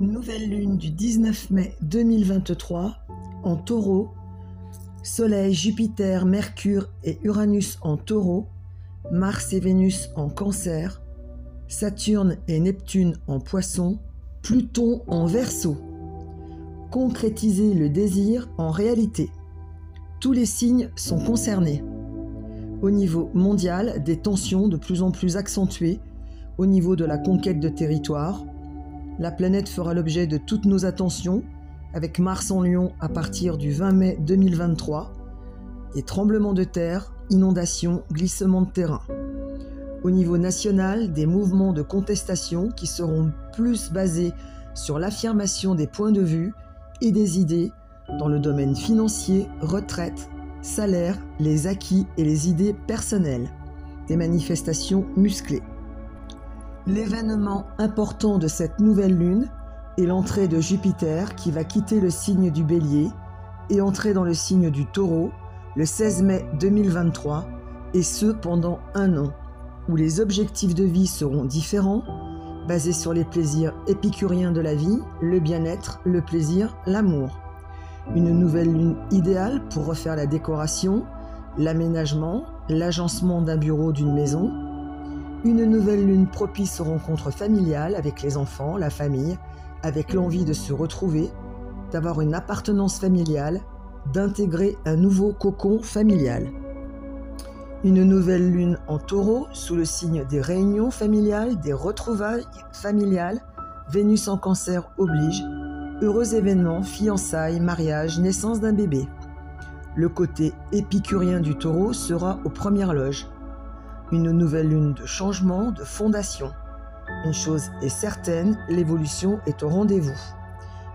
Nouvelle lune du 19 mai 2023 en taureau. Soleil, Jupiter, Mercure et Uranus en taureau. Mars et Vénus en cancer. Saturne et Neptune en poisson. Pluton en verso. Concrétiser le désir en réalité. Tous les signes sont concernés. Au niveau mondial, des tensions de plus en plus accentuées au niveau de la conquête de territoire, la planète fera l'objet de toutes nos attentions, avec Mars en Lion à partir du 20 mai 2023, des tremblements de terre, inondations, glissements de terrain. Au niveau national, des mouvements de contestation qui seront plus basés sur l'affirmation des points de vue et des idées dans le domaine financier, retraite, salaire, les acquis et les idées personnelles. Des manifestations musclées. L'événement important de cette nouvelle lune est l'entrée de Jupiter qui va quitter le signe du bélier et entrer dans le signe du taureau le 16 mai 2023, et ce pendant un an, où les objectifs de vie seront différents, basés sur les plaisirs épicuriens de la vie, le bien-être, le plaisir, l'amour. Une nouvelle lune idéale pour refaire la décoration, l'aménagement, l'agencement d'un bureau, d'une maison, une nouvelle lune propice aux rencontres familiales avec les enfants, la famille, avec l'envie de se retrouver, d'avoir une appartenance familiale, d'intégrer un nouveau cocon familial. Une nouvelle lune en taureau sous le signe des réunions familiales, des retrouvailles familiales, Vénus en cancer oblige, heureux événements, fiançailles, mariage, naissance d'un bébé. Le côté épicurien du taureau sera aux premières loges une nouvelle lune de changement, de fondation. Une chose est certaine, l'évolution est au rendez-vous.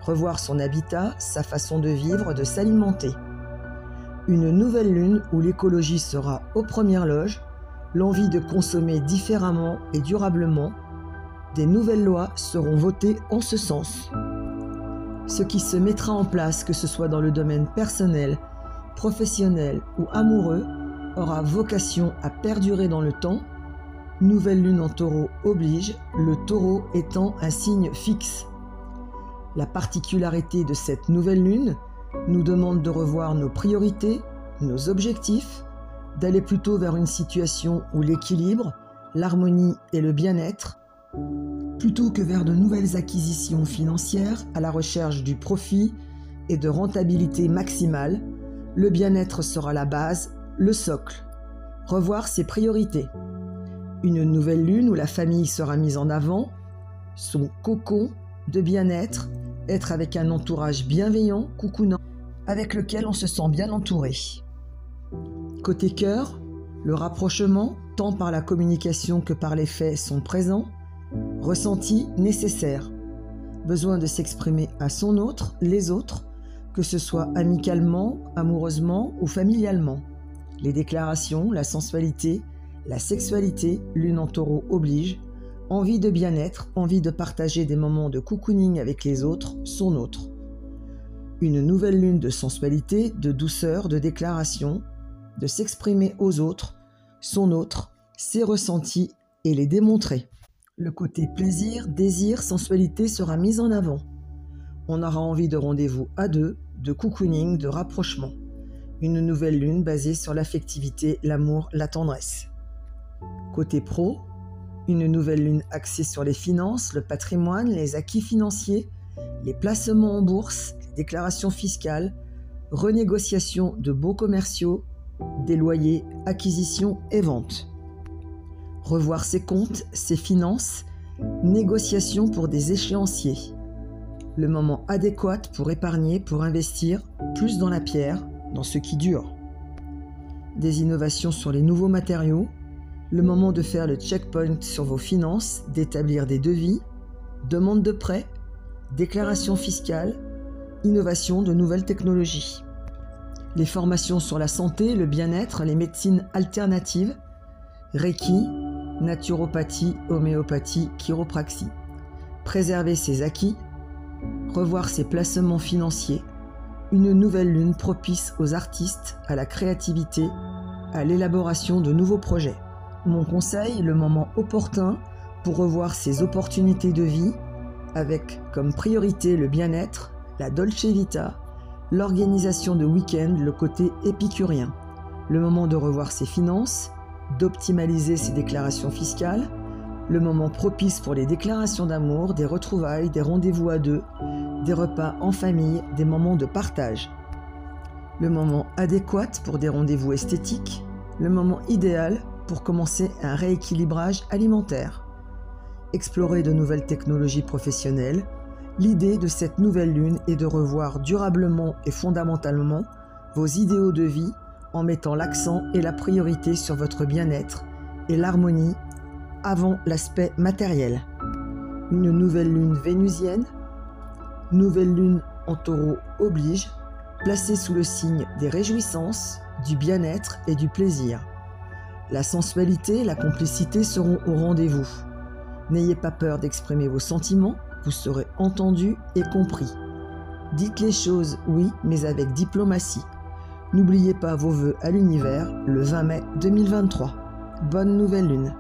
Revoir son habitat, sa façon de vivre, de s'alimenter. Une nouvelle lune où l'écologie sera aux premières loges, l'envie de consommer différemment et durablement. Des nouvelles lois seront votées en ce sens. Ce qui se mettra en place, que ce soit dans le domaine personnel, professionnel ou amoureux, aura vocation à perdurer dans le temps, nouvelle lune en taureau oblige, le taureau étant un signe fixe. La particularité de cette nouvelle lune nous demande de revoir nos priorités, nos objectifs, d'aller plutôt vers une situation où l'équilibre, l'harmonie et le bien-être, plutôt que vers de nouvelles acquisitions financières à la recherche du profit et de rentabilité maximale, le bien-être sera la base le socle. Revoir ses priorités. Une nouvelle lune où la famille sera mise en avant. Son cocon de bien-être. Être avec un entourage bienveillant, coucounant, avec lequel on se sent bien entouré. Côté cœur, le rapprochement, tant par la communication que par les faits, sont présents. Ressenti nécessaire. Besoin de s'exprimer à son autre, les autres, que ce soit amicalement, amoureusement ou familialement. Les déclarations, la sensualité, la sexualité, lune en taureau oblige, envie de bien-être, envie de partager des moments de cocooning avec les autres, son autre. Une nouvelle lune de sensualité, de douceur, de déclaration, de s'exprimer aux autres, son autre, ses ressentis et les démontrer. Le côté plaisir, désir, sensualité sera mis en avant. On aura envie de rendez-vous à deux, de cocooning, de rapprochement une nouvelle lune basée sur l'affectivité, l'amour, la tendresse. Côté pro, une nouvelle lune axée sur les finances, le patrimoine, les acquis financiers, les placements en bourse, déclarations fiscales, renégociation de beaux commerciaux, des loyers, acquisitions et ventes. Revoir ses comptes, ses finances, négociation pour des échéanciers. Le moment adéquat pour épargner, pour investir plus dans la pierre, dans ce qui dure. Des innovations sur les nouveaux matériaux, le moment de faire le checkpoint sur vos finances, d'établir des devis, demande de prêt, déclaration fiscale, innovation de nouvelles technologies. Les formations sur la santé, le bien-être, les médecines alternatives, Reiki, naturopathie, homéopathie, chiropraxie. Préserver ses acquis, revoir ses placements financiers, une nouvelle lune propice aux artistes, à la créativité, à l'élaboration de nouveaux projets. Mon conseil, le moment opportun pour revoir ses opportunités de vie, avec comme priorité le bien-être, la dolce vita, l'organisation de week-end, le côté épicurien, le moment de revoir ses finances, d'optimaliser ses déclarations fiscales, le moment propice pour les déclarations d'amour, des retrouvailles, des rendez-vous à deux, des repas en famille, des moments de partage. Le moment adéquat pour des rendez-vous esthétiques, le moment idéal pour commencer un rééquilibrage alimentaire. Explorer de nouvelles technologies professionnelles, l'idée de cette nouvelle lune est de revoir durablement et fondamentalement vos idéaux de vie en mettant l'accent et la priorité sur votre bien-être et l'harmonie avant l'aspect matériel. Une nouvelle lune vénusienne, nouvelle lune en taureau oblige, placée sous le signe des réjouissances, du bien-être et du plaisir. La sensualité, la complicité seront au rendez-vous. N'ayez pas peur d'exprimer vos sentiments, vous serez entendu et compris. Dites les choses, oui, mais avec diplomatie. N'oubliez pas vos vœux à l'univers le 20 mai 2023. Bonne nouvelle lune.